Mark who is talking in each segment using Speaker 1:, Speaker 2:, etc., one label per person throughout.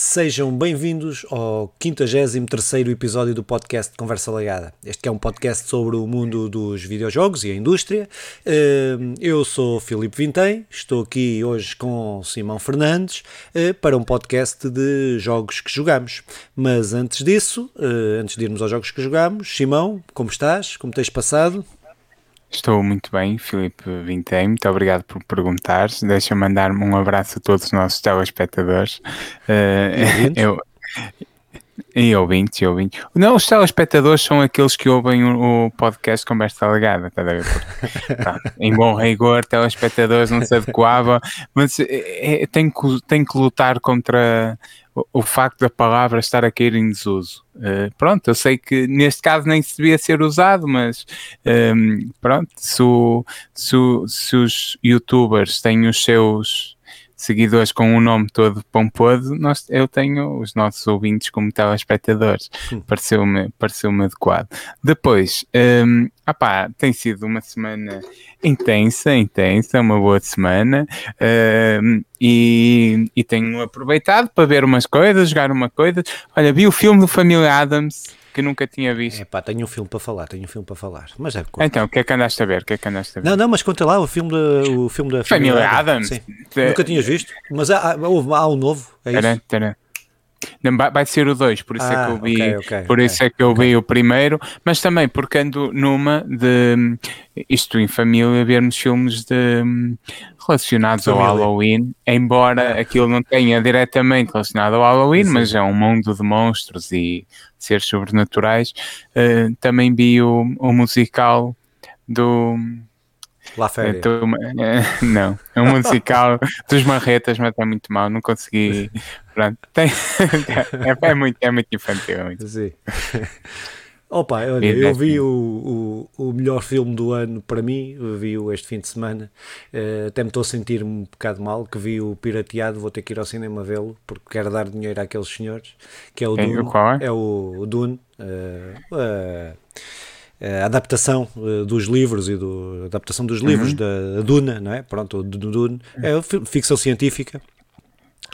Speaker 1: Sejam bem-vindos ao 53º episódio do podcast Conversa Legada. Este é um podcast sobre o mundo dos videojogos e a indústria. Ehm, eu sou Filipe Vintém, estou aqui hoje com Simão Fernandes eh, para um podcast de jogos que jogamos. Mas antes disso, eh, antes de irmos aos jogos que jogamos, Simão, como estás? Como tens passado?
Speaker 2: Estou muito bem, Filipe Vintém. Muito obrigado por perguntar. Deixa-me mandar-me um abraço a todos os nossos telespectadores. Uh, eu, e ouvintes, e ouvintes. Não, os telespectadores são aqueles que ouvem o, o podcast Conversa Legada, está a ver? Porque, em bom rigor, telespectadores não se adequava, mas é, é, tem, que, tem que lutar contra o, o, facto da palavra estar a cair em desuso. Uh, pronto, eu sei que neste caso nem se devia ser usado, mas um, ehm, pronto, se, o, se, se os youtubers têm os seus seguidores com um nome todo pomposo, nós, eu tenho os nossos ouvintes como telespectadores. Hum. Pareceu-me pareceu adequado. Depois, um, opá, tem sido uma semana intensa, intensa, uma boa semana um, e, e tenho aproveitado para ver umas coisas, jogar uma coisa. Olha, vi o filme do Família Adams que nunca tinha visto.
Speaker 1: É pá, tenho um filme para falar, tenho um filme para falar. Mas é
Speaker 2: Então, o que é que andaste a ver? O que é que andaste a ver?
Speaker 1: Não, não, mas conta lá o filme, de, o filme da
Speaker 2: Família Adams.
Speaker 1: Adams. Nunca tinhas visto, mas há, há, há um novo, é isso?
Speaker 2: Vai ser o 2, por isso ah, é que eu ah, vi,
Speaker 1: okay, okay,
Speaker 2: por isso é que eu vi o primeiro, mas também porque ando numa de isto em família, vermos filmes de, relacionados família. ao Halloween, embora ah. aquilo não tenha diretamente relacionado ao Halloween, Sim. mas é um mundo de monstros e seres sobrenaturais. Uh, também vi o, o musical do
Speaker 1: La Féria.
Speaker 2: É, não, é um musical dos marretas, mas é muito mal, não consegui. Pronto, tem, é, é, muito, é muito infantil. É muito.
Speaker 1: Sim. Opa, olha, eu vi o, o, o, melhor filme do ano para mim, vi-o este fim de semana. Uh, até me estou a sentir um bocado mal que vi o pirateado, vou ter que ir ao cinema vê-lo, porque quero dar dinheiro àqueles senhores, que é o Dune.
Speaker 2: Qual é?
Speaker 1: é o, o Dune. Uh, uh, a adaptação dos livros e do, adaptação dos livros uhum. da Duna, não é? Pronto, do Dune, é ficção científica.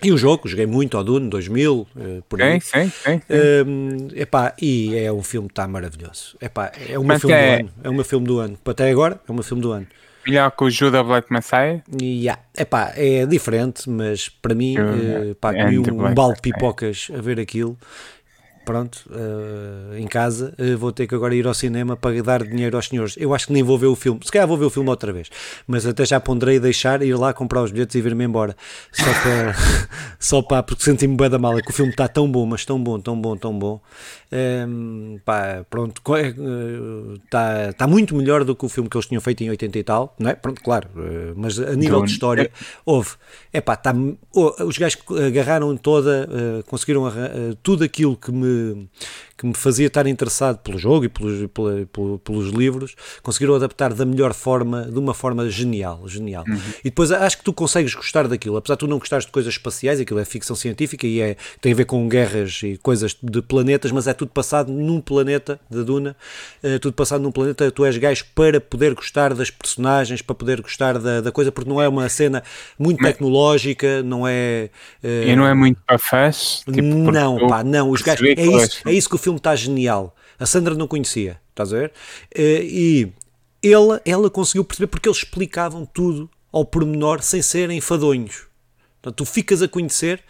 Speaker 1: E o jogo, joguei muito ao Dune 2000, uh, por aí.
Speaker 2: Sim, sim, sim.
Speaker 1: Uh, epá, e é um filme que está maravilhoso. Epá, é o meu filme é... do ano. É o meu filme do ano. Até agora, é o meu filme do ano.
Speaker 2: Melhor que o Judah Black Messiah?
Speaker 1: Yeah. Epá, é diferente, mas para mim, uh, pá, comi um, um balde de pipocas a ver aquilo pronto, uh, em casa, uh, vou ter que agora ir ao cinema para dar dinheiro aos senhores. Eu acho que nem vou ver o filme, se calhar vou ver o filme outra vez, mas até já ponderei deixar, ir lá comprar os bilhetes e vir-me embora, só para, só para porque senti-me bem da mala, que o filme está tão bom, mas tão bom, tão bom, tão bom. Um, ehm, pá, pronto, está, é, está muito melhor do que o filme que eles tinham feito em 80 e tal, não é? Pronto, claro, mas a nível de história, houve, é pá, oh, os gajos agarraram toda, conseguiram tudo aquilo que me que me fazia estar interessado pelo jogo e pelos, pela, pelos livros, conseguiram adaptar da melhor forma, de uma forma genial, genial. Uhum. E depois acho que tu consegues gostar daquilo, apesar de tu não gostares de coisas espaciais, aquilo é ficção científica e é, tem a ver com guerras e coisas de planetas, mas é tudo passado num planeta da Duna, é tudo passado num planeta, tu és gajo para poder gostar das personagens, para poder gostar da, da coisa, porque não é uma cena muito mas... tecnológica, não é...
Speaker 2: Uh... E não é muito para?
Speaker 1: Tipo, não, pá, não, os gajos, é isso, é isso que o filme está genial. A Sandra não conhecia, estás a ver? Eh, e ela, ela conseguiu perceber porque eles explicavam tudo ao pormenor sem serem fadonhos. Portanto, tu ficas a conhecer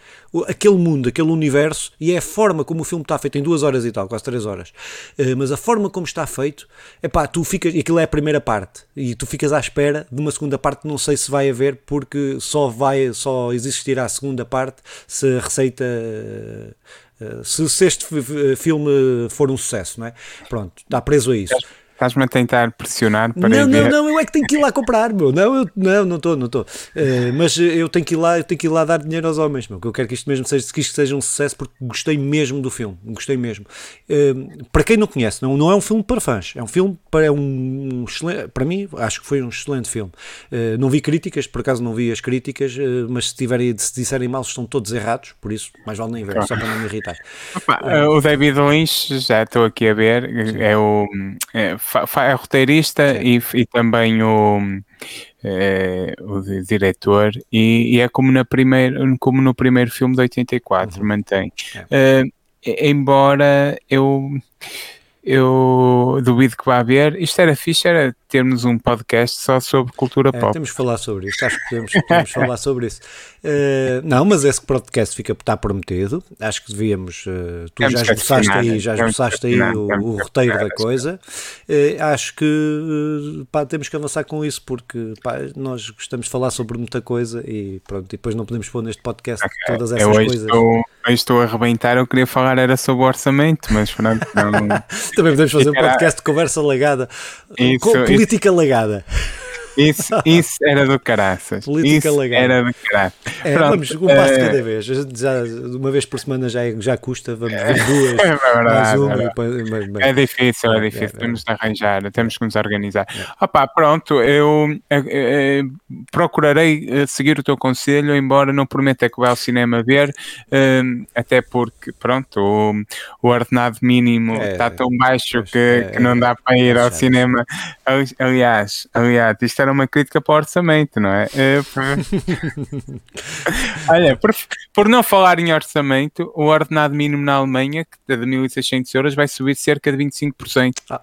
Speaker 1: aquele mundo, aquele universo, e é a forma como o filme está feito, em duas horas e tal, quase três horas. Uh, mas a forma como está feito, é pá, tu ficas, e aquilo é a primeira parte, e tu ficas à espera de uma segunda parte, não sei se vai haver, porque só vai, só existirá a segunda parte se a receita. Se, se este filme for um sucesso, não é? Pronto, está preso a isso.
Speaker 2: Estás-me a tentar pressionar para
Speaker 1: Não, não, não, eu é que tenho que ir lá comprar, meu. Não, eu, não, não estou, não estou. Uh, mas eu tenho que ir lá, eu tenho que ir lá dar dinheiro aos homens, meu. Que eu quero que isto mesmo seja, que isto seja um sucesso porque gostei mesmo do filme, gostei mesmo. Uh, para quem não conhece, não, não é um filme para fãs, é um filme para é um, excelente, para mim, acho que foi um excelente filme. Uh, não vi críticas, por acaso não vi as críticas, mas se tiverem, se disserem mal, estão todos errados, por isso mais vale nem ver, só para não me irritar.
Speaker 2: Opa, o David Lynch, já estou aqui a ver, é o é, é roteirista e, e, também o, é, o diretor, e, e, é como, na primeira, como no primeiro filme de 84, uhum. mantém. É. Uh, embora eu eu duvido que vá haver. Isto era fixe, era termos um podcast só sobre cultura
Speaker 1: é,
Speaker 2: pop.
Speaker 1: Temos que falar sobre isto, acho que podemos, podemos falar sobre isso. Uh, não, mas esse podcast fica, está prometido. Acho que devíamos. Uh, tu já esboçaste aí, já esboçaste aí o, o roteiro da coisa. Uh, acho que pá, temos que avançar com isso porque pá, nós gostamos de falar sobre muita coisa e pronto, e depois não podemos pôr neste podcast okay. todas essas coisas.
Speaker 2: Estou, eu estou a arrebentar, eu queria falar era sobre o orçamento, mas pronto, não.
Speaker 1: Também podemos fazer um podcast de conversa legada. Isso, com política isso.
Speaker 2: Isso, isso era do caraças. Política isso legal. era do caraças.
Speaker 1: É, vamos um passo de cada vez. Já, uma vez por semana já, já custa, vamos ver duas, é verdade, mais uma. É,
Speaker 2: mas, mas, é difícil, é, é difícil. É, temos de arranjar, temos que nos organizar. É. Opa, pronto, eu, eu, eu, procurarei eh, seguir o teu conselho, embora não prometa que vá ao cinema ver, um, até porque, pronto, o, o ordenado mínimo está tão baixo que, que não dá para ir ao cinema. Aliás, aliás, isto era uma crítica para o orçamento, não é? é Olha, por, por, não falar em orçamento, o ordenado mínimo na Alemanha, que é de 1.600 euros, vai subir cerca de 25%. Ah.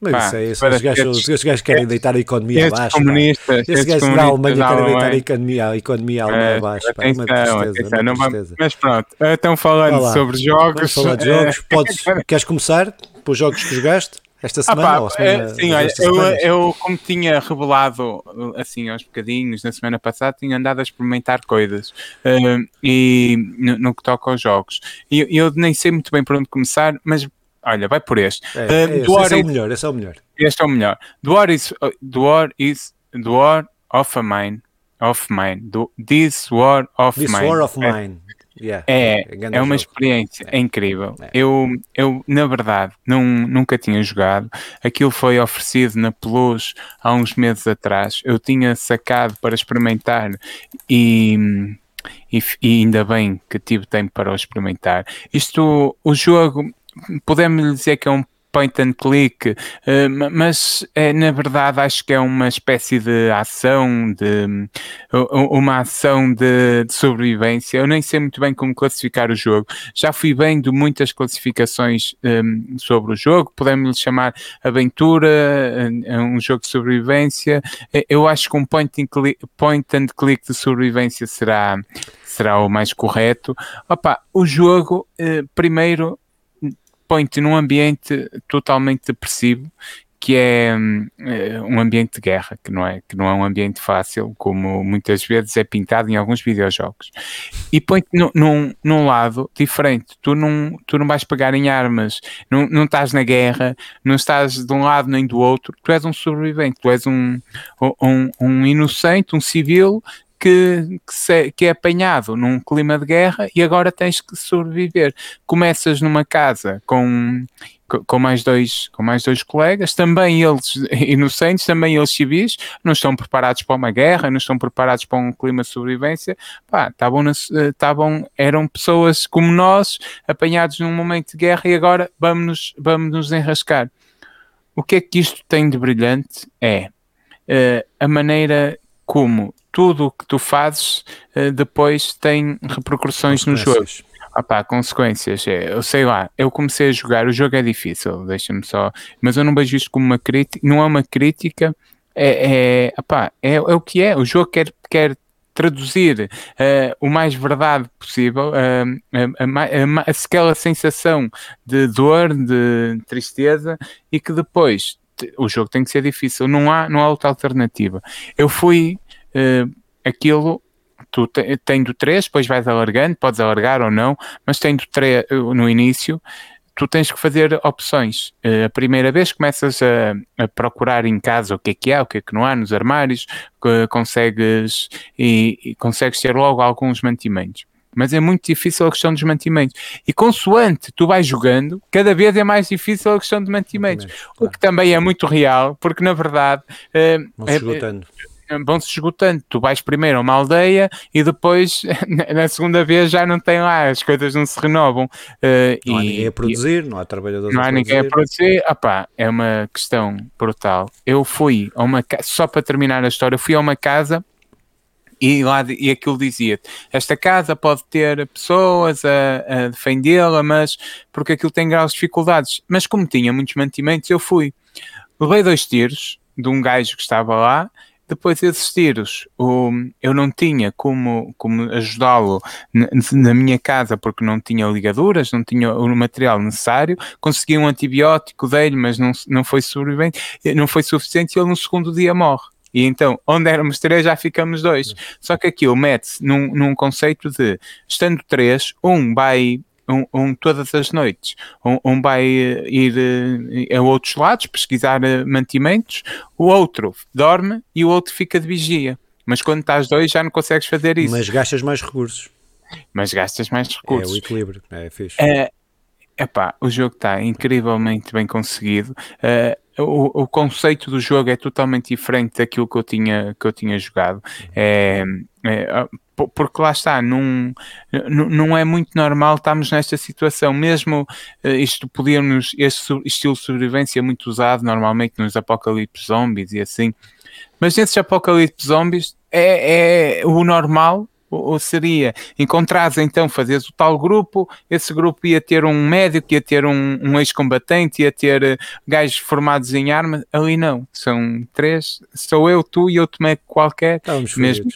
Speaker 1: Mas Pá, isso é isso. Os gajos, os gajos querem deitar a economia abaixo. Comunistas, esses gajos na Alemanha querem deitar a economia, a economia alemã é, abaixo. Atenção, uma tristeza, uma tristeza.
Speaker 2: Mas pronto, estão falando sobre jogos. Vamos
Speaker 1: falar de jogos. Podes, queres começar pelos jogos que jogaste? Esta semana? Ah, pá, semana
Speaker 2: é, sim, olha, eu, eu, como tinha revelado assim aos bocadinhos na semana passada, tinha andado a experimentar coisas uh, e no, no, que toca aos jogos. E eu, eu nem sei muito bem por onde começar, mas olha, vai por este.
Speaker 1: É, uh, é esse, esse é o melhor, esse é o melhor.
Speaker 2: Este é o melhor. Door is, door is, door of a mine, of mine, do, this war of
Speaker 1: this
Speaker 2: mine.
Speaker 1: This war of mine.
Speaker 2: Yeah, é, é, é uma jogo. experiência é. incrível. É. Eu, eu, na verdade, não, nunca tinha jogado. Aquilo foi oferecido na Plus há uns meses atrás. Eu tinha sacado para experimentar e, e, e ainda bem que tive tempo para o experimentar. Isto, o jogo, podemos dizer que é um point and click, uh, mas é, na verdade acho que é uma espécie de ação, de uma ação de, de, sobrevivência. Eu nem sei muito bem como classificar o jogo. Já fui vendo muitas classificações um, ehm, sobre o jogo, podemos chamar aventura, um jogo de sobrevivência. Eu acho que um point and click, point and click de sobrevivência será será o mais correto. Opa, o jogo, eh, primeiro, põe-te num ambiente totalmente depressivo que é uh, um ambiente de guerra, que não, é, que não é um ambiente fácil, como muitas vezes é pintado em alguns videojogos. E põe-te num, num lado diferente. Tu não, tu não vais pegar em armas, não, não estás na guerra, não estás de um lado nem do outro. Tu és um sobrevivente, tu és um, um, um inocente, um civil que, que, se, que, é apanhado num clima de guerra e agora tens que sobreviver. Começas numa casa com, com, mais, dois, com mais dois colegas, também eles inocentes, também eles civis, não estão preparados para uma guerra, não estão preparados para um clima de sobrevivência. Pá, estavam, estavam, eram pessoas como nós, apanhados num momento de guerra e agora vamos nos, vamos nos enrascar. O que é que isto tem de brilhante? É uh, a maneira como tudo o que tu fazes uh, depois tem repercussões no jogo. Pá, consequências, é, eu sei lá, eu comecei a jogar, o jogo é difícil, deixa-me só, mas eu não vejo isto como uma crítica, não é uma crítica, é, é, opá, é, é o que é, o jogo quer, quer traduzir uh, o mais verdade possível, uh, a, a, a, aquela sensação de dor, de tristeza, e que depois o jogo tem que ser difícil, não há, não há outra alternativa. Eu fui uh, aquilo tu te, tendo três, depois vais alargando, podes alargar ou não, mas tendo três eh, no início, tu tens que fazer opções. Uh, a primeira vez começas a, a, procurar em casa o que é que há, o que é que não há nos armários, consegues e, e consegues ter logo alguns mantimentos mas é muito difícil a questão dos mantimentos. E consoante tu vais jogando, cada vez é mais difícil a questão de mantimentos. Claro. O que também é muito real, porque na verdade.
Speaker 1: Não se esgotando.
Speaker 2: vão-se esgotando. Tu vais primeiro a uma aldeia e depois, na segunda vez, já não tem lá, as coisas não se renovam.
Speaker 1: Uh, não e, há ninguém a produzir, e, não há trabalhadores
Speaker 2: não a há ninguém a produzir. Opá, é uma questão brutal. Eu fui a uma casa, só para terminar a história, fui a uma casa e, lá, e aquilo dizia esta casa pode ter pessoas a, a defendê-la, mas porque aquilo tem graus de dificuldades. Mas como tinha muitos mantimentos, eu fui. Levei dois tiros de um gajo que estava lá depois desses tiros, o, eu não tinha como, como ajudá-lo na, minha casa porque não tinha ligaduras, não tinha o material necessário. Consegui um antibiótico dele, mas não, não, foi, não foi suficiente e ele no segundo dia morre. E então, onde éramos três, já ficamos dois. Só que aquilo mete-se num, num conceito de, estando três, um vai um, um, todas as noites. Um, um vai eh, ir uh, a outros lados pesquisar uh, mantimentos, o outro dorme e o outro fica de vigia. Mas quando estás dois já não consegues fazer isso.
Speaker 1: Mas gastas mais recursos.
Speaker 2: Mas gastas mais recursos.
Speaker 1: É o equilíbrio, é fixe.
Speaker 2: É, epá, o jogo está incrivelmente bem conseguido. Uh, o, o, conceito do jogo é totalmente diferente daquilo que eu tinha, que eu tinha jogado. É, é, porque lá está, não, não é muito normal estarmos nesta situação, mesmo eh, isto podíamos, este estilo de sobrevivência é muito usado normalmente nos apocalipse zombies e assim, mas nesses apocalipse zombies é, é o normal ou seria encontrares então, fazeres o tal grupo, esse grupo ia ter um médico, ia ter um, um ex-combatente, ia ter uh, gajos formados em armas, ali não, são três, sou eu, tu e outro médico qualquer,
Speaker 1: Estamos mesmo.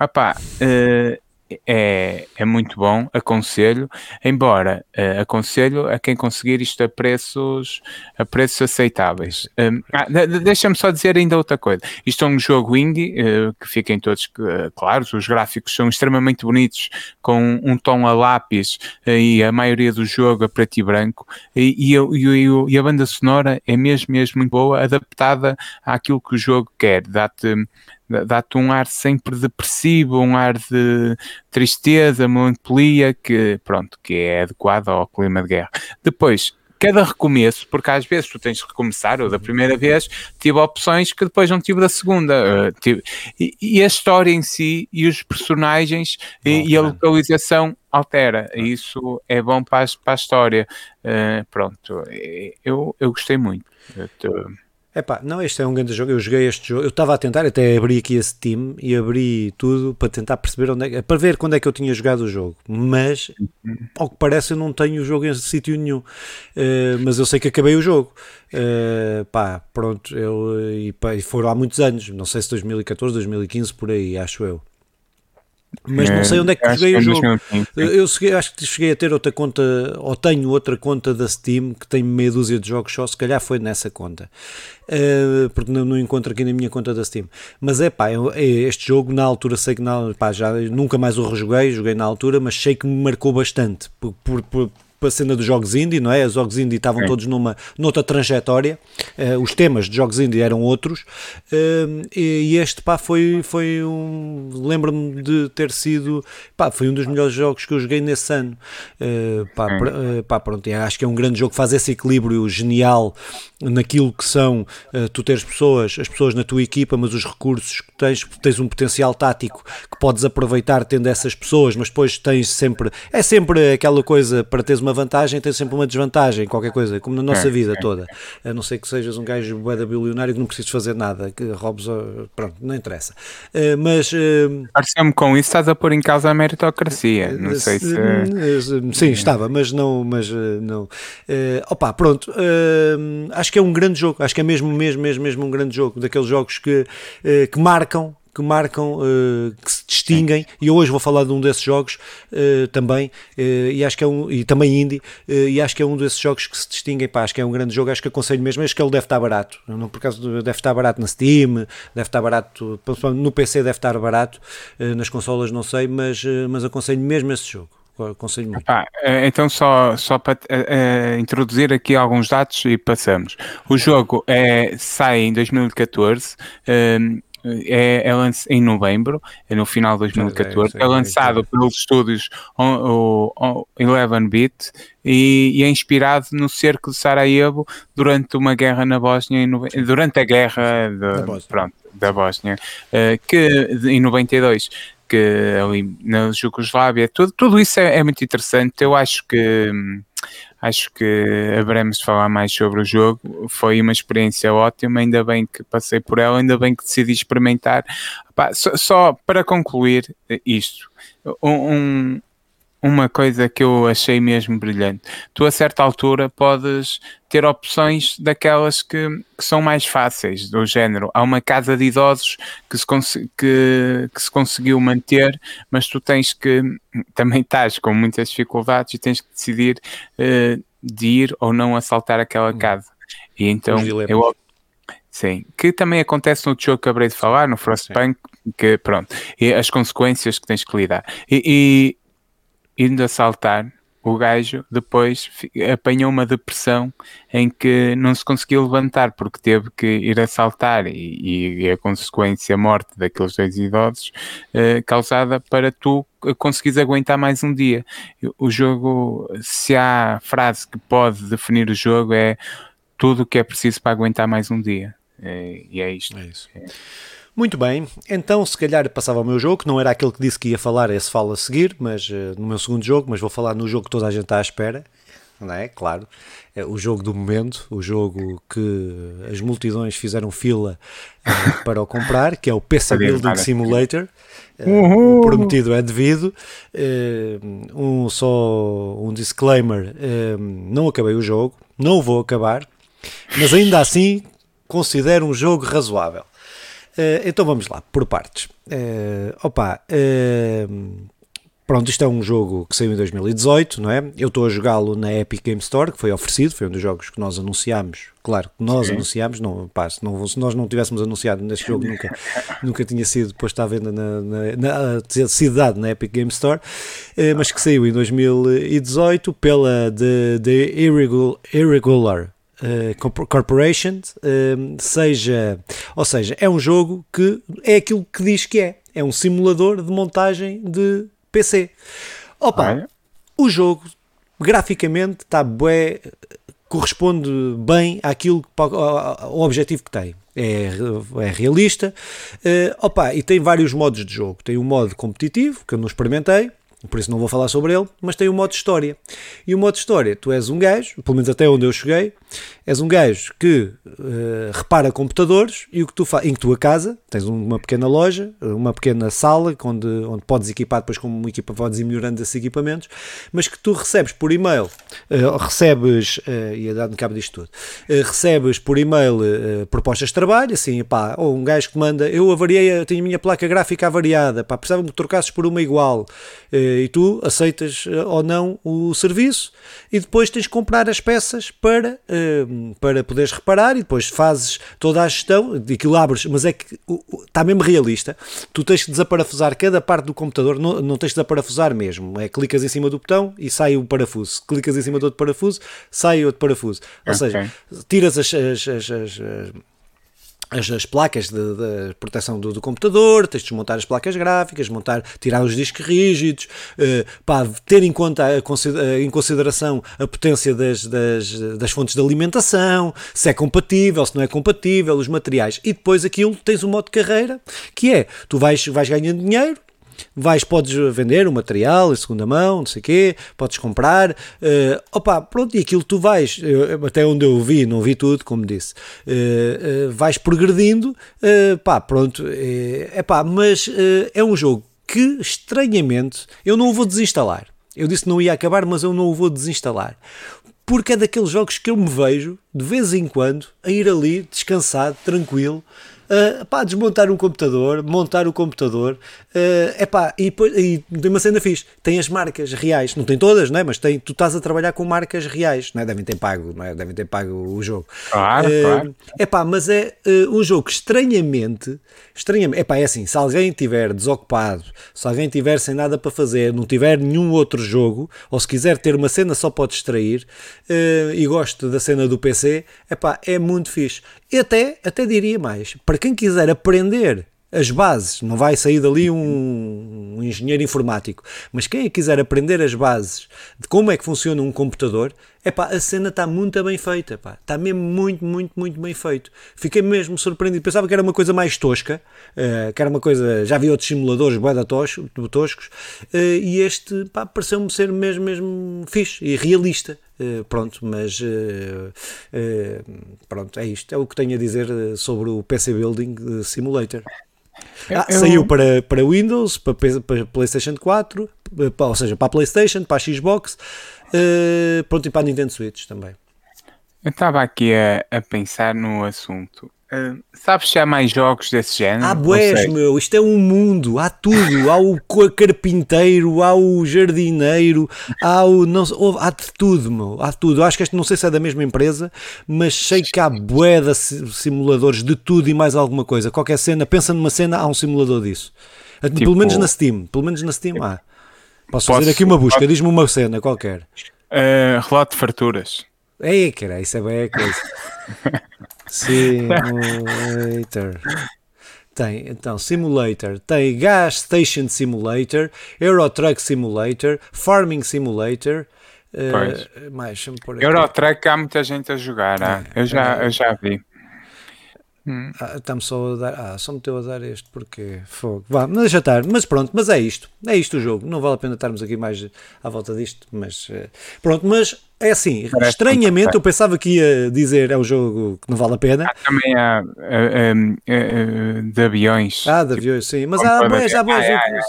Speaker 2: Epá, uh, é, é muito bom, aconselho, embora uh, aconselho a quem conseguir isto a preços, a preços aceitáveis. Um, ah, Deixa-me só dizer ainda outra coisa. Isto é um jogo indie, uh, que fiquem todos uh, claros, os gráficos são extremamente bonitos, com um tom a lápis e a maioria do jogo a preto e branco, e, e, e, e a banda sonora é mesmo, mesmo muito boa, adaptada àquilo que o jogo quer, dá-te dá-te um ar sempre depressivo, um ar de tristeza, melancolia, que pronto, que é adequado ao clima de guerra. Depois, cada recomeço, porque às vezes tu tens de recomeçar, ou da primeira vez, tive opções que depois não tive da segunda. Uh, tive, e, e, a história em si, e os personagens, e, e, a localização altera. Isso é bom para a, para a história. Uh, pronto, eu, eu gostei muito. Eu tô...
Speaker 1: Epá, não, este é um grande jogo. Eu joguei este jogo. Eu estava a tentar, até abri aqui esse time e abri tudo para tentar perceber onde é, para ver quando é que eu tinha jogado o jogo. Mas, ao que parece, eu não tenho o jogo em sítio nenhum. Uh, mas eu sei que acabei o jogo. Uh, pá, pronto. Eu, e, pá, e foram há muitos anos. Não sei se 2014, 2015, por aí, acho eu mas não sei onde é que joguei o jogo. Eu cheguei, acho que cheguei a ter outra conta, ou tenho outra conta da Steam que tem meia dúzia de jogos só, se calhar foi nessa conta, uh, porque não, não, encontro aqui na minha conta da Steam. Mas é pá, é, este jogo na altura sei que na, pá, já nunca mais o rejoguei, joguei na altura, mas sei que me marcou bastante por, por, por a cena dos jogos indie, não é? Os jogos indie estavam todos numa noutra trajetória, uh, os temas de jogos indie eram outros, uh, e, este pá foi, foi um. Lembro-me de ter sido. pá, foi um dos melhores jogos que eu joguei nesse ano. Uh, pá, pá, pronto, acho que é um grande jogo, faz esse equilíbrio genial naquilo que são tu teres pessoas, as pessoas na tua equipa, mas os recursos que tens, tens um potencial tático que podes aproveitar tendo essas pessoas, mas depois tens sempre. É sempre aquela coisa para teres uma uma vantagem tem sempre uma desvantagem, qualquer coisa, como na nossa é, vida é. toda. A não ser que sejas um gajo boeda bilionário que não precisas fazer nada, que roubes, pronto, não interessa. Uh, mas. Uh,
Speaker 2: Pareceu-me com isso, estás a pôr em causa a meritocracia. Não sei se.
Speaker 1: Sim, estava, mas não. Mas, não. Opa, pronto. acho que é um grande jogo, acho que é mesmo, mesmo, mesmo, mesmo um grande jogo, daqueles jogos que, que marcam que marcam, uh, que se distinguem, e eu hoje vou falar de um desses jogos uh, também, uh, e acho que é um, e também indie, e acho que é um desses jogos que se distinguem, pá, acho que é um grande jogo, acho que aconselho mesmo, acho que ele deve estar barato, não por causa deve estar barato na Steam, deve estar barato, no PC deve estar barato, nas consolas não sei, mas, mas aconselho mesmo esse jogo. Aconselho muito.
Speaker 2: Ah, então, só, só para introduzir aqui alguns dados e passamos. O jogo é, sai em 2014. Uh, é, é em novembro, é no final de 2014, é, é, lançado pelos estúdios o, o, 11-bit e, e, é inspirado no cerco de Sarajevo durante uma guerra na Bósnia, durante a guerra de, pronto, da Bósnia, uh, que em 92 que ali na Jugoslávia, tudo, tudo isso é, é muito interessante. Eu acho que acho que haveremos de falar mais sobre o jogo. Foi uma experiência ótima, ainda bem que passei por ela, ainda bem que decidi experimentar. só, só, para concluir isto, um, uma coisa que eu achei mesmo brilhante. Tu, a certa altura, podes ter opções daquelas que, que são mais fáceis, do género. Há uma casa de idosos que se, que, que se conseguiu manter, mas tu tens que. Também estás com muitas dificuldades e tens que decidir uh, de ir ou não assaltar aquela hum. casa. E então eu, Sim, que também acontece no jogo que acabei de falar, no Frostpunk, que pronto, e as consequências que tens que lidar. E, indo a saltar, o gajo depois apanhou uma depressão em que não se conseguiu levantar porque teve que ir a saltar e, e a consequência a morte daqueles dois idosos eh, causada para tu conseguires aguentar mais um dia. O jogo, se há frase que pode definir o jogo é tudo o que é preciso para aguentar mais um dia. É, e é isto.
Speaker 1: É isso. É. Muito bem, então se calhar passava ao meu jogo, não era aquele que disse que ia falar, esse falo a seguir, mas uh, no meu segundo jogo, mas vou falar no jogo que toda a gente está à espera, não é? Claro, é o jogo do momento, o jogo que as multidões fizeram fila uh, para o comprar, que é o PC Building Simulator. Uh, o prometido é devido. Uh, um só um disclaimer: não acabei o jogo, não o vou acabar, mas ainda assim considero um jogo razoável. Uh, então vamos lá, por partes. Uh, opa, uh, pronto, isto é um jogo que saiu em 2018, não é? Eu estou a jogá-lo na Epic Game Store, que foi oferecido, foi um dos jogos que nós anunciámos. Claro, que nós Sim. anunciámos, não, pá, se, não, se nós não tivéssemos anunciado neste jogo, nunca, nunca tinha sido posto à venda na, na, na, sido dado na Epic Game Store, mas que saiu em 2018 pela The, the Irregular, Irregular Uh, Corporation, uh, seja, ou seja, é um jogo que é aquilo que diz que é, é um simulador de montagem de PC. Opa, ah, é? o jogo graficamente está bué, corresponde bem àquilo ao objetivo que tem. É, é realista, uh, opa, e tem vários modos de jogo. Tem um modo competitivo que eu não experimentei, por isso não vou falar sobre ele, mas tem o modo história. E o modo história, tu és um gajo, pelo menos até onde eu cheguei, és um gajo que uh, repara computadores e o que tu em tua casa, tens uma pequena loja, uma pequena sala onde, onde podes equipar depois como equipa, podes ir melhorando esses equipamentos, mas que tu recebes por e-mail, uh, recebes, uh, ia dar-me cabo disto tudo, uh, recebes por e-mail propostas de trabalho, assim, pá, ou um gajo que manda, eu avariei, tenho a minha placa gráfica avariada, pá, precisava que trocasses por uma igual, e tu aceitas ou não o serviço, e depois tens de comprar as peças para para poderes reparar e depois fazes toda a gestão, de aquilo abres, mas é que está mesmo realista. Tu tens que desaparafusar cada parte do computador, não, não tens de desaparafusar mesmo. É clicas em cima do botão e sai o parafuso. Clicas em cima do outro parafuso, sai outro parafuso. Ou okay. seja, tiras as, as, as, as as, as, placas de, de proteção do, do, computador, tens de desmontar as placas gráficas, montar, tirar os discos rígidos, uh, pá, ter em conta a, em consideração a potência das, das, das, fontes de alimentação, se é compatível, se não é compatível, os materiais. E depois aquilo tens um modo de carreira que é, tu vais, vais ganhando dinheiro, vais, podes vender o material em segunda mão, não sei o quê, podes comprar, uh, opa, pronto, e aquilo tu vais, eu, até onde eu vi, não vi tudo, como disse, uh, uh, vais progredindo, pá, pronto, é pá, mas é um jogo que, estranhamente, eu não o vou desinstalar. Eu disse que não ia acabar, mas eu não o vou desinstalar. Porque é daqueles jogos que eu me vejo, de vez em quando, a ir ali, descansado, tranquilo, uh, pá, desmontar um computador, montar o computador, uh, epá, e, e tem uma cena fixe, tem as marcas reais, não tem todas, não é? mas tem, tu estás a trabalhar com marcas reais, não é? devem ter pago, não é? devem ter pago o jogo.
Speaker 2: Claro, uh, claro.
Speaker 1: Epá, mas é uh, um jogo que estranhamente, estranhamente, epá, é assim, se alguém estiver desocupado, se alguém estiver sem nada para fazer, não tiver nenhum outro jogo, ou se quiser ter uma cena só para distrair, uh, e gosto da cena do PC, epá, é muito fixe. E até, até diria mais, para quem quiser aprender as bases, não vai sair dali um, um, engenheiro informático, mas quem quiser aprender as bases de como é que funciona um computador, é pá, a cena está muito bem feita, pá, está mesmo muito, muito, muito bem feito. Fiquei mesmo surpreendido, pensava que era uma coisa mais tosca, uh, que era uma coisa, já vi outros simuladores boeda toscos, uh, e este, pá, pareceu-me ser mesmo, mesmo fixe e realista. Uh, pronto, mas pronto, é isto. É o que tenho a dizer sobre o PC Building Simulator. Ah, eu... Saiu para, para Windows, para, para PlayStation 4, para, ou seja, para a PlayStation, para a Xbox, uh, pronto, e para a Nintendo Switch também.
Speaker 2: Eu estava aqui a, a pensar no assunto. Uh, sabes se há mais jogos desse género?
Speaker 1: Há boés, meu, isto é um mundo, há tudo, há o carpinteiro, há o jardineiro, há o não, há de tudo, meu, há tudo. Eu acho que este não sei se é da mesma empresa, mas sei que há bué de simuladores de tudo e mais alguma coisa. Qualquer cena, pensa numa cena, há um simulador disso. Tipo, pelo menos na Steam, pelo menos na Steam há. Posso, Posso fazer aqui uma busca, diz-me uma cena qualquer.
Speaker 2: Uh, relato de farturas.
Speaker 1: Ei, cara, isso é bem a coisa. Simulator. Tem, então, Simulator. Tem Gas Station Simulator, Euro Truck Simulator, Farming Simulator. Uh, mais,
Speaker 2: Euro Truck há muita gente a jogar, é, eu, já, é, eu já vi.
Speaker 1: Hum. Ah, Estamos só a dar. Ah, só meteu a dar este porque fogo. Vá, mas deixa estar. Mas pronto, mas é isto. É isto o jogo. Não vale a pena estarmos aqui mais à volta disto. Mas uh, pronto, mas é assim. Parece estranhamente, eu pensava que ia dizer é um jogo que não vale a pena.
Speaker 2: Há também há de aviões.
Speaker 1: Ah, de aviões, sim. Mas há, mas há bons jogos.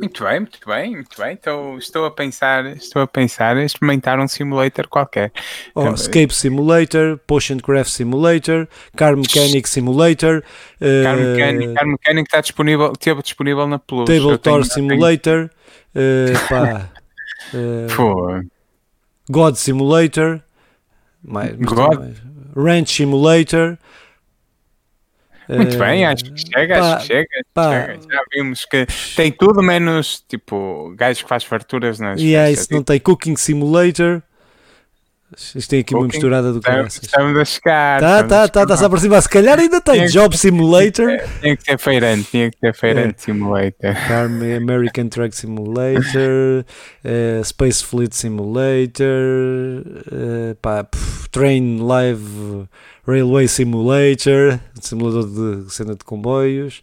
Speaker 2: Muito bem, muito bem, muito bem. Então estou a pensar, estou a pensar em experimentar um simulator qualquer.
Speaker 1: Oh, então, Escape Simulator, Potion Craft Simulator, Car Mechanic Simulator,
Speaker 2: Car uh, Mechanic, Car Mechanic está disponível, esteve disponível na Plus.
Speaker 1: Table Tour Simulator, tenho... uh, pá, uh, God Simulator, mais, God? Ranch Simulator.
Speaker 2: Muito bem, acho que chega, pá, acho que chega, chega. Já vimos que tem tudo menos tipo gajo que faz farturas nas.
Speaker 1: E é isso, não tem Cooking Simulator. Isto tem aqui uma misturada do
Speaker 2: que Estamos a chegar.
Speaker 1: Tá, tá, tá, está-se a aproximar. Se calhar ainda tem Job Simulator.
Speaker 2: Tinha que ter feirante, tinha que ter feirante é. Simulator.
Speaker 1: American Truck Simulator, uh, Space Fleet Simulator, uh, pá, pff, Train Live Railway Simulator, simulador de cena de comboios.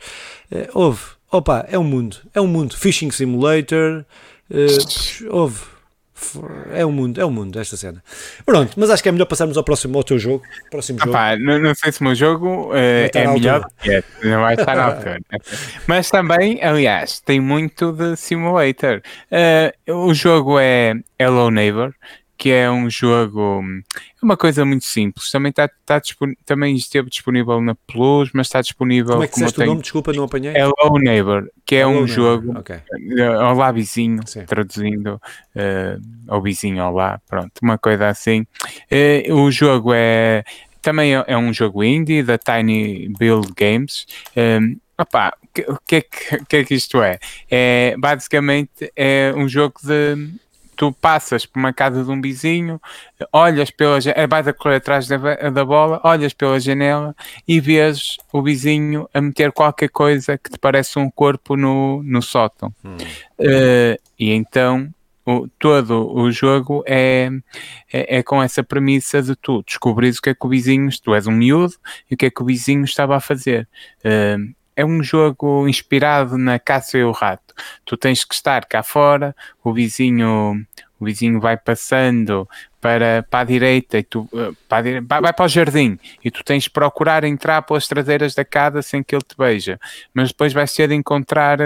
Speaker 1: Uh, houve, opa, é um mundo, é um mundo. Fishing Simulator, uh, houve. É um mundo, é um mundo esta cena. Pronto, mas acho que é melhor passarmos ao próximo ao teu jogo. Próximo jogo.
Speaker 2: Opa, não, não, sei se o meu jogo uh, é melhor que é, não vai estar na altura. mas também, aliás, tem muito de simulator. Uh, o jogo é Hello Neighbor, que é um jogo, é uma coisa muito simples. Também, está, está também esteve disponível na Plus, mas está disponível.
Speaker 1: Como é que disseste o nome? Desculpa, não apanhei.
Speaker 2: Hello Neighbor, que é Hello um Neighbor. jogo. Okay. Uh, olá, vizinho, Sim. traduzindo uh, ao vizinho, olá, pronto, uma coisa assim. Uh, o jogo é. Também é, é um jogo indie da Tiny Build Games. Um, Opa, o que, que, é que, que, é que isto é? é? Basicamente é um jogo de tu passas por uma casa de um vizinho, olhas pela janela, vais a correr atrás da, da bola, olhas pela janela e vês o vizinho a meter qualquer coisa que te parece um corpo no, no sótão. Hum. Uh, e então o, todo o jogo é, é, é, com essa premissa de tu descobrires o que é que o vizinho, tu és um miúdo, e o que é que o vizinho estava a fazer. Uh, é um jogo inspirado na caça e o rato. Tu tens que estar cá fora, o vizinho, o vizinho vai passando para, para a direita e tu eh, para direita, vai, vai, para o jardim e tu tens que procurar entrar pelas traseiras da casa sem que ele te veja. Mas depois vais ter de encontrar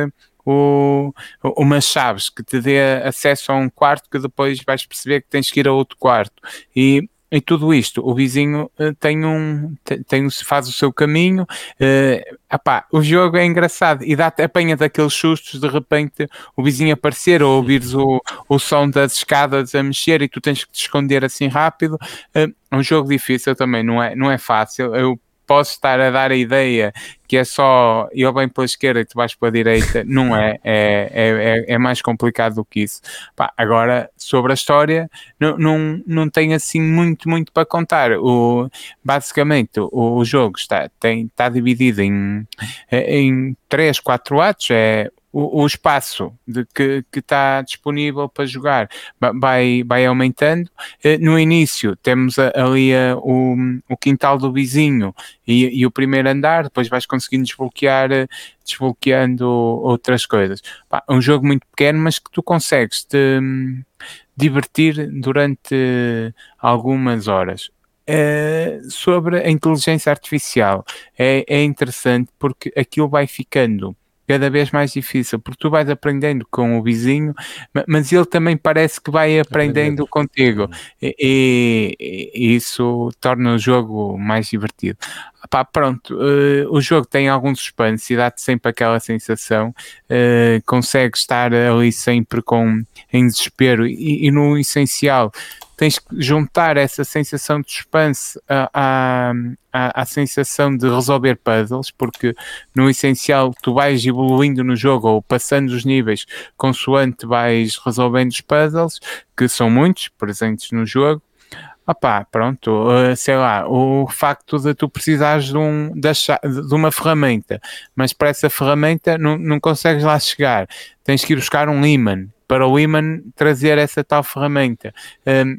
Speaker 2: o, umas chaves que te dê acesso a um quarto que depois vais perceber que tens que ir a outro quarto. E em tudo isto, o vizinho uh, tem um, tem, faz o seu caminho. Uh, apá, o jogo é engraçado e dá-te apanha daqueles sustos de repente o vizinho aparecer ou ouvires o, o som das escadas a mexer e tu tens que te esconder assim rápido. Uh, é um jogo difícil também, não é, não é fácil. Eu posso estar a dar a ideia que é só eu bem pela esquerda e tu vais pela direita, não é, é, é, é, mais complicado do que isso. Pá, agora, sobre a história, não, não, não tem assim muito, muito para contar. O, basicamente, o, o jogo está, tem, está dividido em, em três, quatro atos, é o, o espaço de que, que está disponível para jogar vai, vai aumentando. Eh, no início temos ali a, o, o quintal do vizinho e, e, o primeiro andar, depois vais conseguindo desbloquear, eh, desbloqueando outras coisas. É um jogo muito pequeno, mas que tu consegues te hum, divertir durante algumas horas. Uh, sobre a inteligência artificial é, é interessante porque aquilo vai ficando cada vez mais difícil, porque tu vais aprendendo com o vizinho, mas ele também parece que vai aprendendo. contigo, e, e, isso torna o jogo mais divertido. Pá, pronto, uh, o jogo tem algum suspense e dá-te sempre aquela sensação, uh, consegue estar ali sempre com, em desespero, e, e no essencial tens que juntar essa sensação de suspense à, à, à, sensação de resolver puzzles, porque no essencial tu vais evoluindo no jogo ou passando os níveis consoante vais resolvendo os puzzles, que são muitos presentes no jogo. Opá, pronto, eh, sei lá, o facto de tu precisares de, um, de uma ferramenta, mas para essa ferramenta não, não consegues lá chegar, tens que ir buscar um imã para o imã trazer essa tal ferramenta. Um,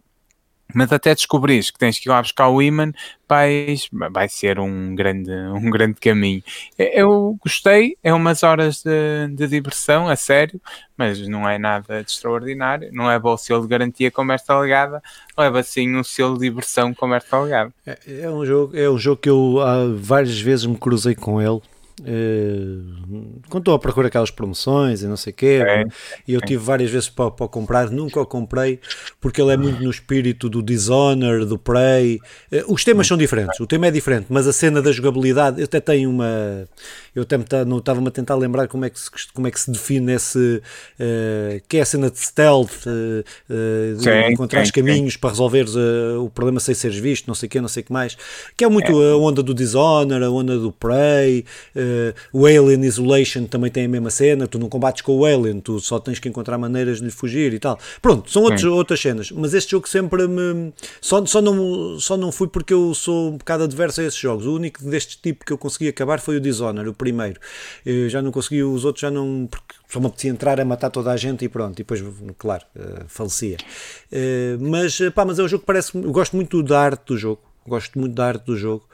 Speaker 2: mas até descobrires que tens que ir lá buscar o imã, vais, vai ser um grande, um grande caminho. Eu gostei, é umas horas de, de diversão, a sério, mas não é nada de extraordinário. Não é bom selo de garantia com esta legada, leva sim um selo de diversão com esta legada.
Speaker 1: É, é, um jogo, é um jogo que eu várias vezes me cruzei com ele Uh, quando estou a procurar aquelas promoções e não sei o quê, é, e eu é. tive várias vezes para, para comprar, nunca o comprei porque ele é muito no espírito do Dishonored, do Prey. Uh, os temas são diferentes, o tema é diferente, mas a cena da jogabilidade, eu até tenho uma. Eu até não estava-me a tentar lembrar como é que se, como é que se define esse. Uh, que é a cena de stealth, de sim, encontrar sim, caminhos sim. para resolveres o problema sem seres visto, não sei o quê, não sei o que mais. Que é muito é. a onda do Dishonored, a onda do Prey. Uh, o Alien Isolation também tem a mesma cena, tu não combates com o Alien, tu só tens que encontrar maneiras de lhe fugir e tal. Pronto, são outros, outras cenas, mas este jogo sempre me. Só, só, não, só não fui porque eu sou um bocado adverso a esses jogos. O único deste tipo que eu consegui acabar foi o Dishonored, o primeiro. Eu já não consegui, os outros já não. Porque só me apetecia entrar a matar toda a gente e pronto, e depois, claro, uh, falecia. Uh, mas, pá, mas é um jogo que parece. Eu gosto muito da arte do jogo. Gosto muito da arte do jogo.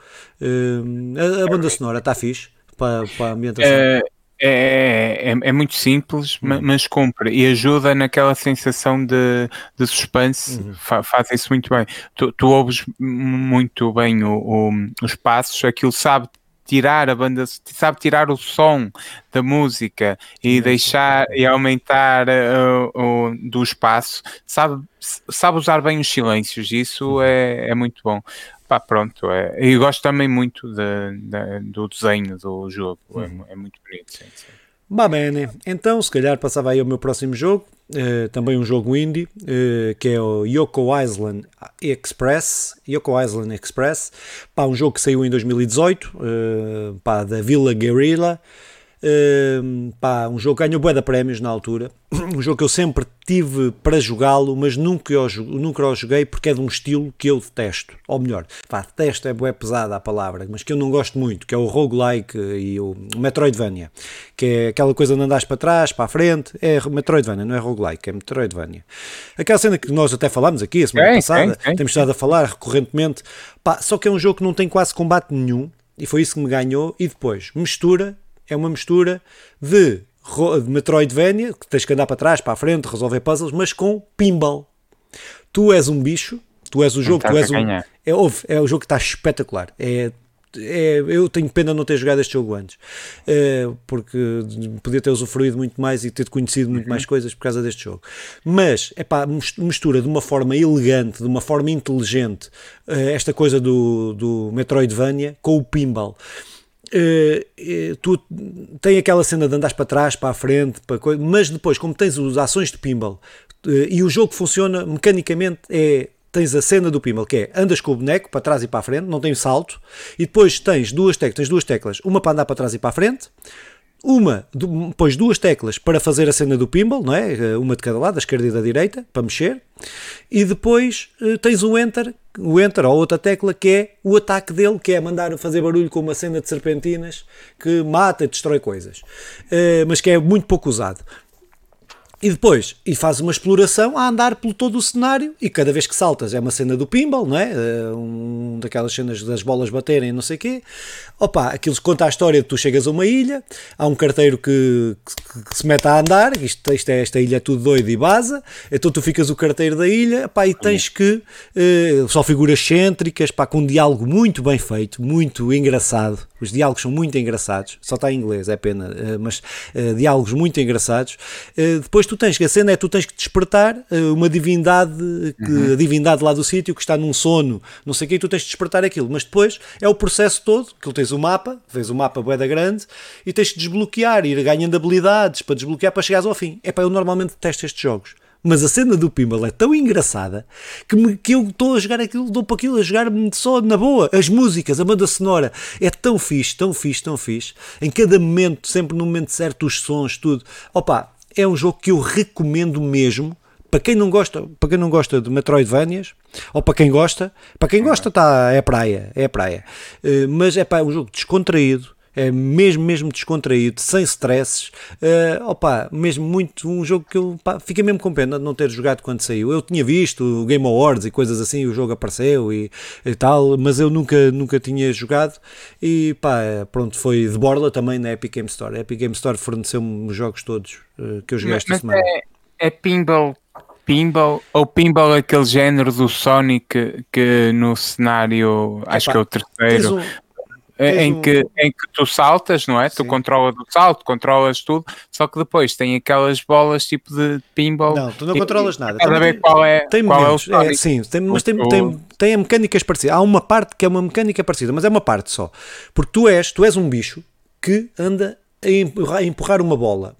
Speaker 1: Uh, a, a banda sonora está fixe para, para a ambientação? É,
Speaker 2: é, é, é, muito simples, uhum. mas cumpre e ajuda naquela sensação de, de suspense. Uhum. Fa, faz isso muito bem. Tu, tu ouves muito bem o, o, os passos, aquilo sabe tirar a banda, sabe tirar o som da música e deixar e aumentar uh, o, do espaço, sabe, sabe usar bem os silêncios, isso uhum. é, é muito bom. Pá, pronto, é, eu gosto também muito de, de, do desenho do jogo, é, uhum. é, muito bonito. Sim, sim.
Speaker 1: Então, se calhar passava aí ao meu próximo jogo, uh, também um jogo indie, uh, que é o Yoko Island Express. Yoko Island Express, pá, um jogo que saiu em 2018, uh, eh, pá, da Villa Guerrilla. Uh, pá, um jogo que ganhou bué de prémios na altura. Um jogo que eu sempre tive para jogá-lo, mas nunca o, nunca o joguei porque é de um estilo que eu detesto. Ou melhor, pá, detesto é bué pesada a palavra, mas que eu não gosto muito, que é o roguelike e o Metroidvania. Que é aquela coisa de andares para trás, para a frente. É Metroidvania, não é roguelike, é Metroidvania. Aquela cena que nós até falámos aqui a semana passada, temos estado a falar recorrentemente. Pá, só que é um jogo que não tem quase combate nenhum. E foi isso que me ganhou. E depois mistura é uma mistura de, de Metroidvania, que tens que andar para trás, para a frente, resolver puzzles, mas com pinball. Tu és um bicho, tu és o jogo, tu és um. É, é o jogo que está espetacular. É é, eu tenho pena de não ter jogado este jogo antes, é, porque podia ter usufruído muito mais e ter conhecido muito mais uhum. coisas por causa deste jogo. Mas é pá, mistura de uma forma elegante, de uma forma inteligente, é, esta coisa do, do Metroidvania com o pinball. Uh, tu tem aquela cena de andares para trás, para a frente, para coisa, mas depois, como tens as ações de pinball uh, e o jogo funciona mecanicamente, é tens a cena do pinball, que é andas com o boneco para trás e para a frente, não tem salto, e depois tens duas teclas, tens duas teclas, uma para andar para trás e para a frente, uma, depois duas teclas para fazer a cena do pinball, não é? Eh, uma de cada lado, da esquerda e da direita, para mexer, e depois uh, tens o enter, o enter ou outra tecla que é o ataque dele, que é mandar fazer barulho com uma cena de serpentinas que mata e destrói coisas, uh, mas que é muito pouco usado. E depois, e faz uma exploração a andar pelo todo o cenário e cada vez que saltas é uma cena do pinball, não é? Eh, um, daquelas cenas das bolas baterem não sei o quê. Opa, aquilo conta a história de tu chegas a uma ilha, há um carteiro que, que, que se mete a andar, isto, isto é, esta ilha é tudo doido e baza, então tu ficas o carteiro da ilha, opa, e tens que, eh, só figuras cêntricas, pá, com um diálogo muito bem feito, muito engraçado, os diálogos são muito engraçados, só está em inglês, é pena, eh, mas uh, diálogos muito engraçados. Uh, depois tu tens que a cena é tu tens que despertar uh, uma divindade, que, uhum. a divindade lá do sítio que está num sono, não sei o que, e tu tens de despertar aquilo. Mas depois é o processo todo, que tu tens o mapa, tens o mapa boeda grande, e tens de desbloquear, ir ganhando habilidades para desbloquear para chegares ao fim. É para eu normalmente testo estes jogos. Mas a cena do pinball é tão engraçada que, me, que eu estou a jogar aquilo, dou para aquilo a jogar só na boa. As músicas, a banda sonora é tão fixe, tão fixe, tão fixe. Em cada momento, sempre no momento certo, os sons, tudo. Opa, é um jogo que eu recomendo mesmo. Para quem não gosta, para quem não gosta de Metroidvanias, ou para quem gosta, para quem gosta tá, é praia, é praia. Uh, mas é pá, é um jogo descontraído, mesmo, mesmo descontraído, sem stresses. Uh, opa, mesmo muito um jogo que eu pá, fiquei mesmo com pena de não ter jogado quando saiu. Eu tinha visto Game Awards e coisas assim, o jogo apareceu e, e tal, mas eu nunca, nunca tinha jogado. E pá, pronto, foi de borla também na Epic Game Store. A Epic Game Store forneceu-me os jogos todos uh, que eu joguei mas, esta
Speaker 2: mas
Speaker 1: semana.
Speaker 2: É, é pinball pinball ou pinball aquele género do Sonic que no cenário acho que é o terceiro um, em, que, em que tu saltas, não é? Sim. Tu controlas o salto, controlas tudo, só que depois tem aquelas bolas tipo de pinball.
Speaker 1: Não, tu não e, controlas nada.
Speaker 2: Cada vez qual é,
Speaker 1: tem
Speaker 2: qual
Speaker 1: é é, Sim, tem, mas tem, tem, tem mecânicas parecidas. Há uma parte que é uma mecânica parecida, mas é uma parte só. Porque tu és, tu és um bicho que anda a empurrar, uma bola.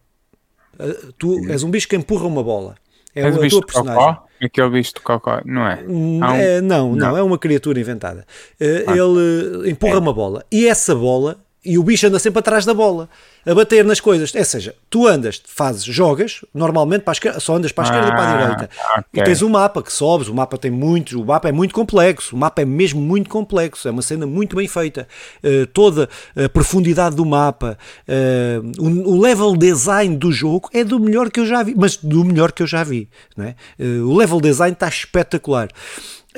Speaker 1: Uh, tu és um bicho que empurra uma bola. É és a tua personagem.
Speaker 2: Aquele bicho de cocó, não é?
Speaker 1: Um... é não, não, não, é uma criatura inventada. Uh, ah. Ele empurra é. uma bola e essa bola, e o bicho anda sempre atrás da bola a bater nas coisas. Ou seja, tu andas, fazes, jogas, normalmente para a esquerda, só andas para a esquerda ah, e para a ah, direita. Okay. E tens um mapa que sobes, o mapa tem muitos, o mapa é muito complexo, o mapa é mesmo muito complexo, é uma cena muito bem feita. Uh, toda a profundidade do mapa, uh, o, o, level design do jogo é do melhor que eu já vi, mas do melhor que eu já vi. Não é? Uh, o level design está espetacular.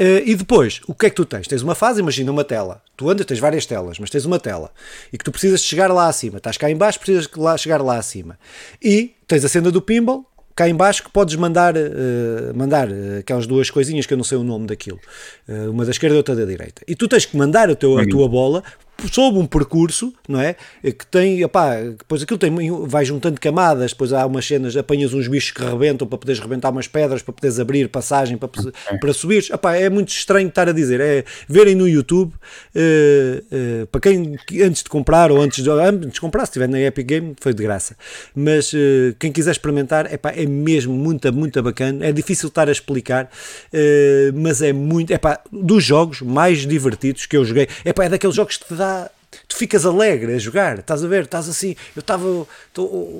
Speaker 1: Uh, e depois, o que é que tu tens? Tens uma fase, imagina uma tela. Tu andas, tens várias telas, mas tens uma tela. E que tu precisas chegar lá acima. Estás cá em baixo, precisas lá, chegar lá acima. E tens a cena do pinball, cá em baixo, que podes mandar, uh, mandar uh, aquelas duas coisinhas que eu não sei o nome daquilo. uma da esquerda e outra da direita. E tu tens que mandar a, teu, a tua bola sob um percurso, não é? Que tem, opá, depois aquilo tem, vai juntando camadas, depois há umas cenas, apanhas uns bichos que rebentam para poderes rebentar umas pedras, para poderes abrir passagem, para, para subir. Opá, é muito estranho estar a dizer, é verem no YouTube, uh, uh, para quem antes de comprar ou antes de, antes de comprar, se estiver na Epic Game, foi de graça. Mas uh, quem quiser experimentar, epá, é mesmo muito, muito bacana. É difícil estar a explicar, mas é muito, epá, dos jogos mais divertidos que eu joguei, epá, é daqueles jogos que te dá tu ficas alegre a jogar, estás a ver, estás assim, eu estava,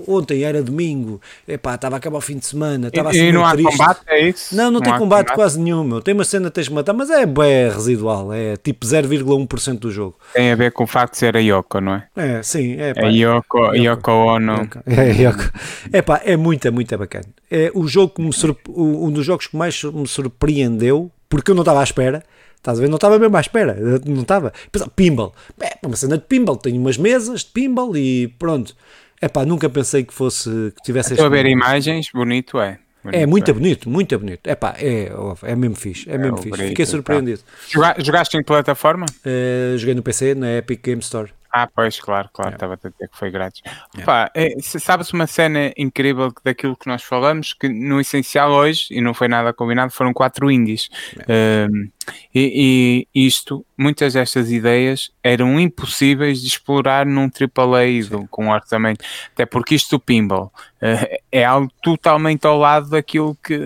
Speaker 1: ontem era domingo, epá, estava a acabar o fim de semana, estava assim
Speaker 2: E não há triste. combate, é isso?
Speaker 1: Não, não, não tem combate, combate, quase nenhum, tem uma cena que tens de matar, mas é bem residual, é tipo 0,1% do jogo.
Speaker 2: Tem a ver com o facto de ser a Yoko, não é?
Speaker 1: É, sim, é pá.
Speaker 2: É Yoko, Yoko, Yoko Ono.
Speaker 1: É, Yoko. É pá, é muito, muito bacana. É o jogo que me um dos jogos que mais me surpreendeu, porque eu não estava à espera, Estás a ver? Não estava mesmo à espera. Não estava. Pinball. É uma cena de pinball. Tenho umas mesas de pinball e pronto. É pá, nunca pensei que fosse. que tivesse
Speaker 2: Estou a ver imagens, bonito é. Bonito,
Speaker 1: é muito é. bonito, muito bonito. É pá, é, é mesmo fixe. É, é mesmo fixe. Bonito, Fiquei surpreendido.
Speaker 2: Tá. Jogaste em plataforma?
Speaker 1: Uh, joguei no PC, na Epic Game Store.
Speaker 2: Ah, pois, claro, claro, estava yeah. a dizer que foi grátis. Yeah. Opa, é, sabes uma cena incrível daquilo que nós falamos, que no essencial hoje, e não foi nada combinado, foram quatro indies. Yeah. Um, e, e, isto, muitas destas ideias eram impossíveis de explorar num AAA do, com orçamento, até porque isto do pinball uh, é algo totalmente ao lado daquilo que,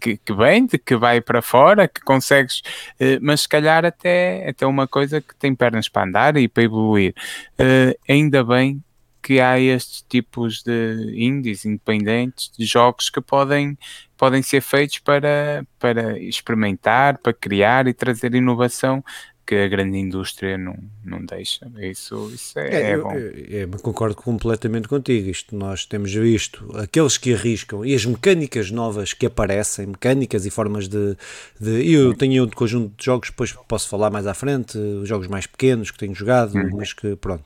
Speaker 2: que, que vende, que vai para fora, que consegues, uh, mas se calhar até, até uma coisa que tem pernas para andar e para evoluir. Uh, ainda bem que há estes tipos de indies independentes, de jogos que podem, podem ser feitos para, para experimentar, para criar e trazer inovação que a grande indústria não, não deixa. Isso, isso é, é, é bom. Eu,
Speaker 1: eu, concordo completamente contigo. Isto nós temos visto aqueles que arriscam e as mecânicas novas que aparecem, mecânicas e formas de. de eu tenho um conjunto de jogos, depois posso falar mais à frente, jogos mais pequenos que tenho jogado, uhum. mas que pronto.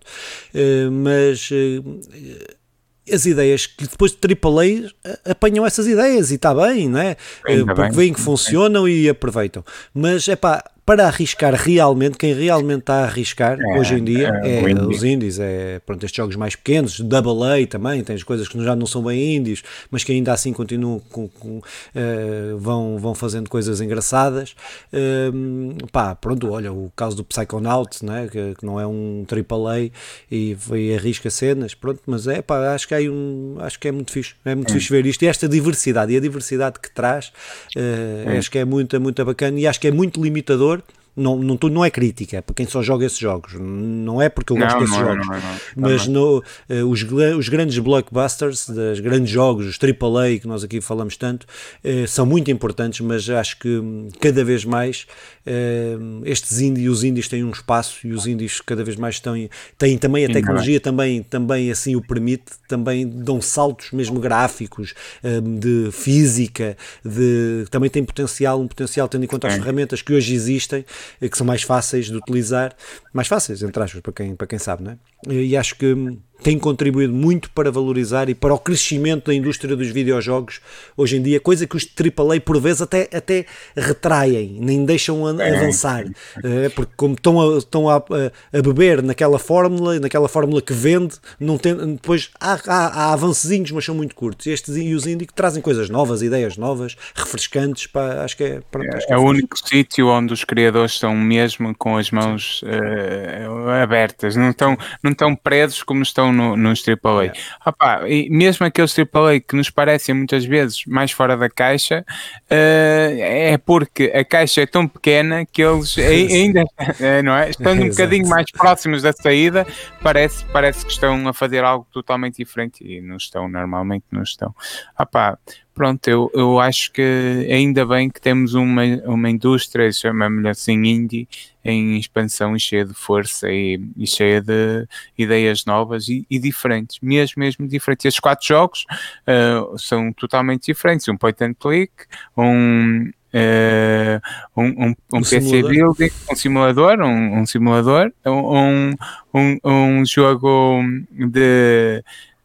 Speaker 1: Uh, mas. Uh, as ideias que depois de AAA apanham essas ideias e está bem, não é? Ainda Porque bem. veem que funcionam e aproveitam. Mas é pá, para arriscar realmente, quem realmente está a arriscar é, hoje em dia é, é os indies, é pronto, estes jogos mais pequenos, Double A também, tem as coisas que já não são bem indies, mas que ainda assim continuam com, com uh, vão, vão fazendo coisas engraçadas. Uh, pá, pronto, olha, o caso do Psychonaut, né, que, que não é um AAA e, e arrisca cenas, pronto, mas é pá, acho que, é um, acho que é muito fixe, é muito hum. fixe ver isto e esta diversidade e a diversidade que traz, uh, acho que é muito, muito bacana e acho que é muito limitador não, não, não é crítica para quem só joga esses jogos, não é porque eu gosto não, desses não, jogos, não, mas no, uh, os, os grandes blockbusters, dos grandes jogos, os AAA que nós aqui falamos tanto, uh, são muito importantes, mas acho que hum, cada vez mais uh, estes indies, os indies têm um espaço e os indies cada vez mais estão, têm também a tecnologia também, também assim o permite, também dão saltos mesmo gráficos, hum, de física, de, também tem potencial, um potencial tendo em conta as ferramentas que hoje existem, que são mais fáceis de utilizar, mais fáceis, entre aspas, para quem, para quem sabe, não é? E acho que tem contribuído muito para valorizar e para o crescimento da indústria dos videojogos hoje em dia, coisa que os AAA por vezes até, até retraem, nem deixam é. avançar, é, porque como estão, a, estão a, a, beber naquela fórmula, naquela fórmula que vende, não tem, depois há, há, há avancezinhos, mas são muito curtos. Estes e os indie que trazem coisas novas, ideias novas, refrescantes, pá, acho que é... Pronto,
Speaker 2: é, é, o único sítio onde os criadores estão mesmo com as mãos uh, abertas, não estão, não estão presos como estão no, nos AAA. Yeah. Opa, e mesmo aqueles AAA que nos parecem muitas vezes mais fora da caixa, uh, é porque a caixa é tão pequena que eles ainda eh, não é? estão um bocadinho mais próximos da saída, parece, parece que estão a fazer algo totalmente diferente e não estão, normalmente não estão. Opa, pronto, eu, eu acho que ainda bem que temos uma, uma indústria, chamamos-lhe assim, indie, em expansão e cheia de força e, e cheia de ideias novas e, e, diferentes, mesmo, mesmo diferentes. Estes quatro jogos uh, são totalmente diferentes, um point and click, um... Uh, um, um, um, um PC simulador. building, um simulador, um, um simulador, um, um, um jogo de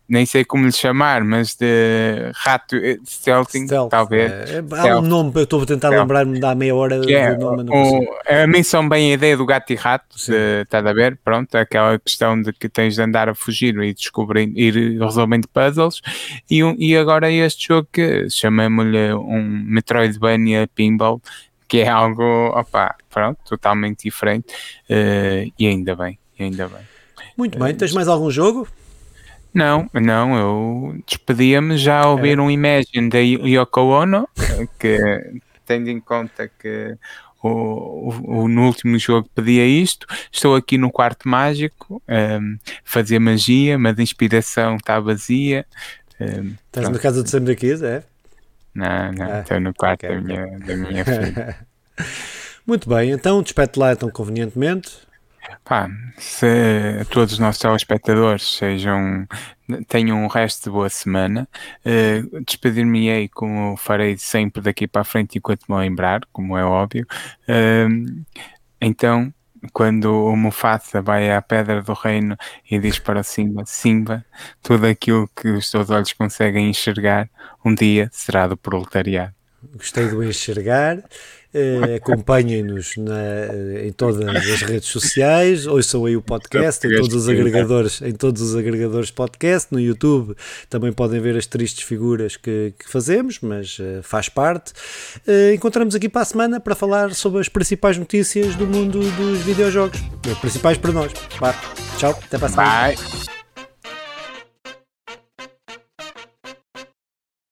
Speaker 2: nem sei como lhe chamar, mas de rato eh, stealthing, Stealth, talvez.
Speaker 1: É, há um nome, eu estou a tentar lembrar-me da meia hora
Speaker 2: que é, nome, o, A mim são bem a ideia do gato e rato, estás a ver? Pronto, aquela questão de que tens de andar a fugir e descobrir, ir resolvendo puzzles. E, um, e agora este jogo que chamamos-lhe um Metroidvania Pinball, que é algo, opa, pronto, totalmente diferente. Uh, e ainda bem, ainda bem.
Speaker 1: Muito bem, tens mais algum jogo?
Speaker 2: Não, não, eu despedia-me já a ouvir é. um Imagine da Yoko Ono, que tendo em conta que o, o, no último jogo pedia isto, estou aqui no quarto mágico, um, fazer magia, mas a inspiração está vazia.
Speaker 1: Um, Estás na casa do Sandra Kiss, é?
Speaker 2: Não, não, ah, estou no quarto okay, da, minha, da minha filha.
Speaker 1: Muito bem, então despete lá então convenientemente.
Speaker 2: Pá, se todos os nossos telespectadores sejam, tenham um resto de boa semana, uh, despedir-me-ei como farei sempre daqui para a frente enquanto me lembrar, como é óbvio. Uh, então, quando o Mufasa vai à Pedra do Reino e diz para Simba, Simba, tudo aquilo que os teus olhos conseguem enxergar, um dia será do proletariado.
Speaker 1: Gostei do enxergar. Uh, Acompanhem-nos em todas as redes sociais, ouçam aí o podcast em todos os agregadores, em todos os agregadores podcast, no YouTube também podem ver as tristes figuras que, que fazemos, mas uh, faz parte. Uh, encontramos aqui para a semana para falar sobre as principais notícias do mundo dos videojogos, as principais para nós. Tchau, até para a semana.
Speaker 2: Bye.